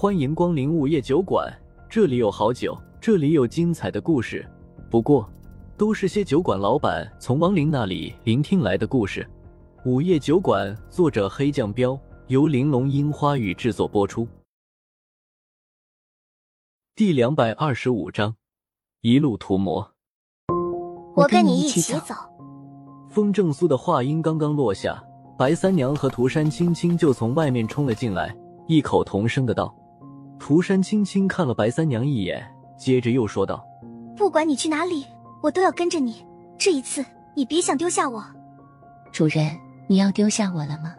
欢迎光临午夜酒馆，这里有好酒，这里有精彩的故事。不过，都是些酒馆老板从亡灵那里聆听来的故事。午夜酒馆，作者黑酱标，由玲珑樱花雨制作播出。第两百二十五章，一路屠魔。我跟你一起走。风正苏的话音刚刚落下，白三娘和涂山青青就从外面冲了进来，异口同声的道。涂山轻轻看了白三娘一眼，接着又说道：“不管你去哪里，我都要跟着你。这一次，你别想丢下我。”主人，你要丢下我了吗？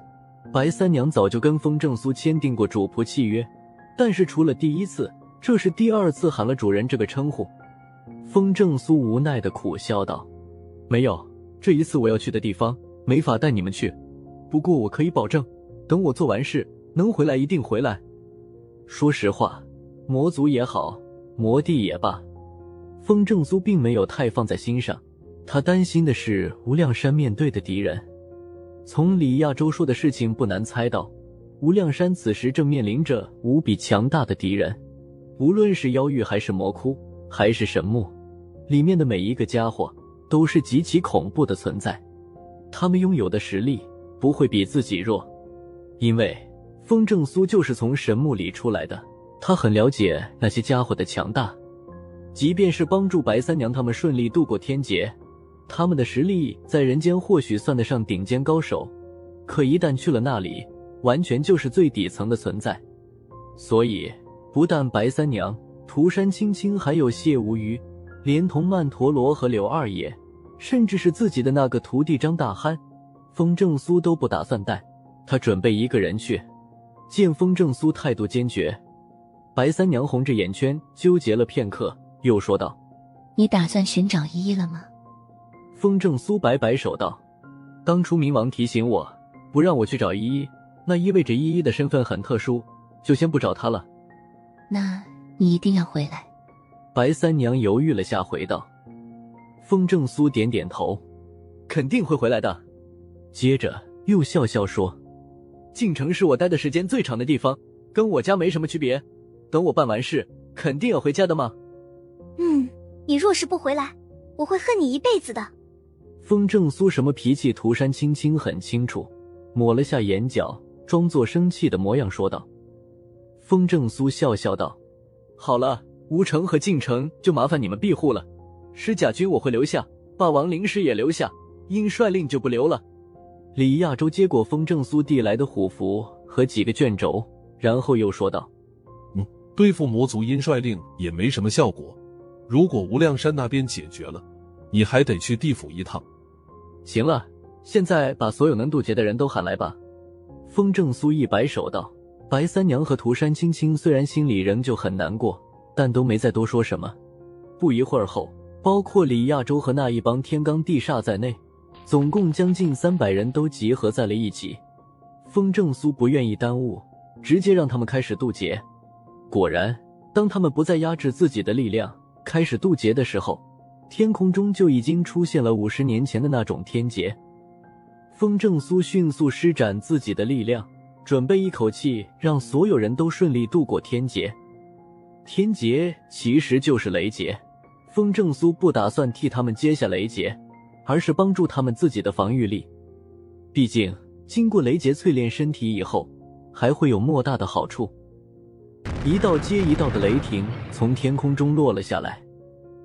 白三娘早就跟风正苏签订过主仆契约，但是除了第一次，这是第二次喊了主人这个称呼。风正苏无奈的苦笑道：“没有。”这一次我要去的地方没法带你们去，不过我可以保证，等我做完事能回来一定回来。说实话，魔族也好，魔帝也罢，风正苏并没有太放在心上。他担心的是无量山面对的敌人。从李亚洲说的事情不难猜到，无量山此时正面临着无比强大的敌人，无论是妖域还是魔窟还是神木，里面的每一个家伙。都是极其恐怖的存在，他们拥有的实力不会比自己弱，因为风正苏就是从神木里出来的，他很了解那些家伙的强大。即便是帮助白三娘他们顺利度过天劫，他们的实力在人间或许算得上顶尖高手，可一旦去了那里，完全就是最底层的存在。所以，不但白三娘、涂山青青，还有谢无虞，连同曼陀罗和柳二爷。甚至是自己的那个徒弟张大憨，风正苏都不打算带，他准备一个人去。见风正苏态度坚决，白三娘红着眼圈纠结了片刻，又说道：“你打算寻找依依了吗？”风正苏摆摆手道：“当初冥王提醒我不让我去找依依，那意味着依依的身份很特殊，就先不找她了。”那你一定要回来。白三娘犹豫了下，回道。风正苏点点头，肯定会回来的。接着又笑笑说：“晋城是我待的时间最长的地方，跟我家没什么区别。等我办完事，肯定要回家的嘛？”嗯，你若是不回来，我会恨你一辈子的。风正苏什么脾气，涂山青青很清楚，抹了下眼角，装作生气的模样说道。风正苏笑笑道：“好了，吴城和晋城就麻烦你们庇护了。”施甲军我会留下，霸王灵师也留下，鹰帅令就不留了。李亚洲接过风正苏递来的虎符和几个卷轴，然后又说道：“嗯，对付魔族阴帅令也没什么效果。如果无量山那边解决了，你还得去地府一趟。行了，现在把所有能渡劫的人都喊来吧。”风正苏一摆手道：“白三娘和涂山青青虽然心里仍旧很难过，但都没再多说什么。不一会儿后。”包括李亚洲和那一帮天罡地煞在内，总共将近三百人都集合在了一起。风正苏不愿意耽误，直接让他们开始渡劫。果然，当他们不再压制自己的力量，开始渡劫的时候，天空中就已经出现了五十年前的那种天劫。风正苏迅速施展自己的力量，准备一口气让所有人都顺利度过天劫。天劫其实就是雷劫。风正苏不打算替他们接下雷劫，而是帮助他们自己的防御力。毕竟，经过雷劫淬炼身体以后，还会有莫大的好处。一道接一道的雷霆从天空中落了下来，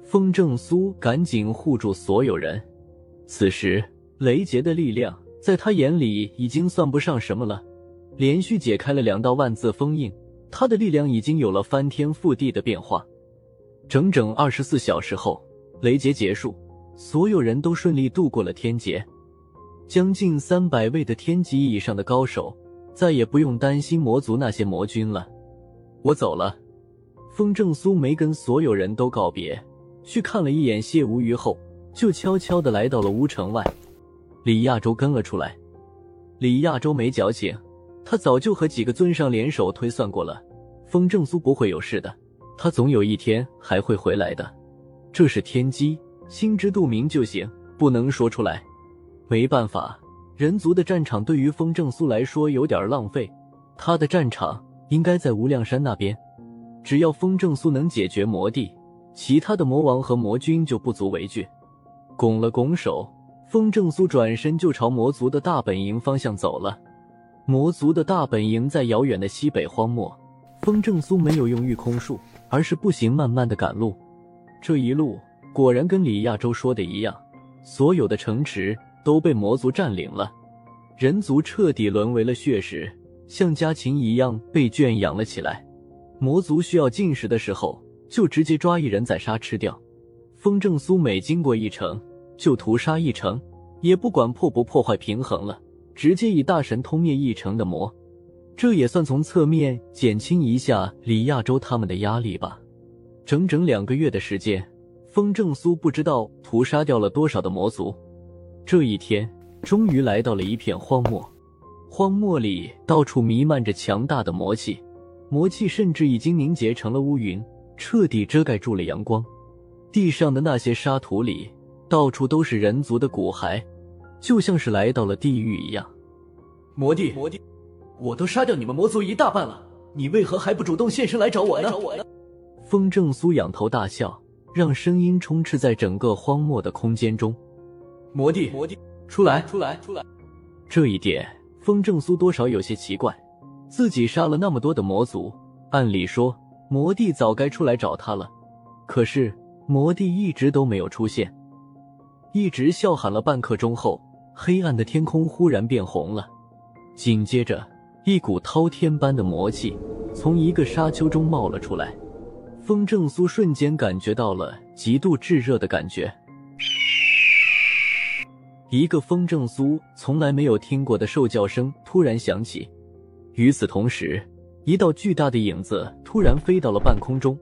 风正苏赶紧护住所有人。此时，雷劫的力量在他眼里已经算不上什么了。连续解开了两道万字封印，他的力量已经有了翻天覆地的变化。整整二十四小时后，雷劫结束，所有人都顺利度过了天劫。将近三百位的天级以上的高手，再也不用担心魔族那些魔君了。我走了。风正苏没跟所有人都告别，去看了一眼谢无虞后，就悄悄的来到了乌城外。李亚洲跟了出来。李亚洲没矫情，他早就和几个尊上联手推算过了，风正苏不会有事的。他总有一天还会回来的，这是天机，心知肚明就行，不能说出来。没办法，人族的战场对于风正苏来说有点浪费，他的战场应该在无量山那边。只要风正苏能解决魔帝，其他的魔王和魔君就不足为惧。拱了拱手，风正苏转身就朝魔族的大本营方向走了。魔族的大本营在遥远的西北荒漠。风正苏没有用御空术，而是步行慢慢的赶路。这一路果然跟李亚洲说的一样，所有的城池都被魔族占领了，人族彻底沦为了血食，像家禽一样被圈养了起来。魔族需要进食的时候，就直接抓一人宰杀吃掉。风正苏每经过一城，就屠杀一城，也不管破不破坏平衡了，直接以大神通灭一城的魔。这也算从侧面减轻一下李亚洲他们的压力吧。整整两个月的时间，风正苏不知道屠杀掉了多少的魔族。这一天，终于来到了一片荒漠。荒漠里到处弥漫着强大的魔气，魔气甚至已经凝结成了乌云，彻底遮盖住了阳光。地上的那些沙土里，到处都是人族的骨骸，就像是来到了地狱一样。魔帝，魔帝。我都杀掉你们魔族一大半了，你为何还不主动现身来找我呢？风正苏仰头大笑，让声音充斥在整个荒漠的空间中。魔帝，魔帝，出来，出来，出来！这一点，风正苏多少有些奇怪。自己杀了那么多的魔族，按理说魔帝早该出来找他了，可是魔帝一直都没有出现。一直笑喊了半刻钟后，黑暗的天空忽然变红了，紧接着。一股滔天般的魔气从一个沙丘中冒了出来，风正苏瞬间感觉到了极度炙热的感觉。一个风正苏从来没有听过的兽叫声突然响起，与此同时，一道巨大的影子突然飞到了半空中。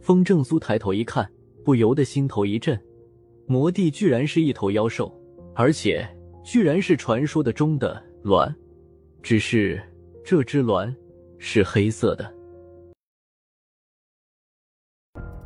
风正苏抬头一看，不由得心头一震：魔帝居然是一头妖兽，而且居然是传说的中的卵，只是。这只卵是黑色的。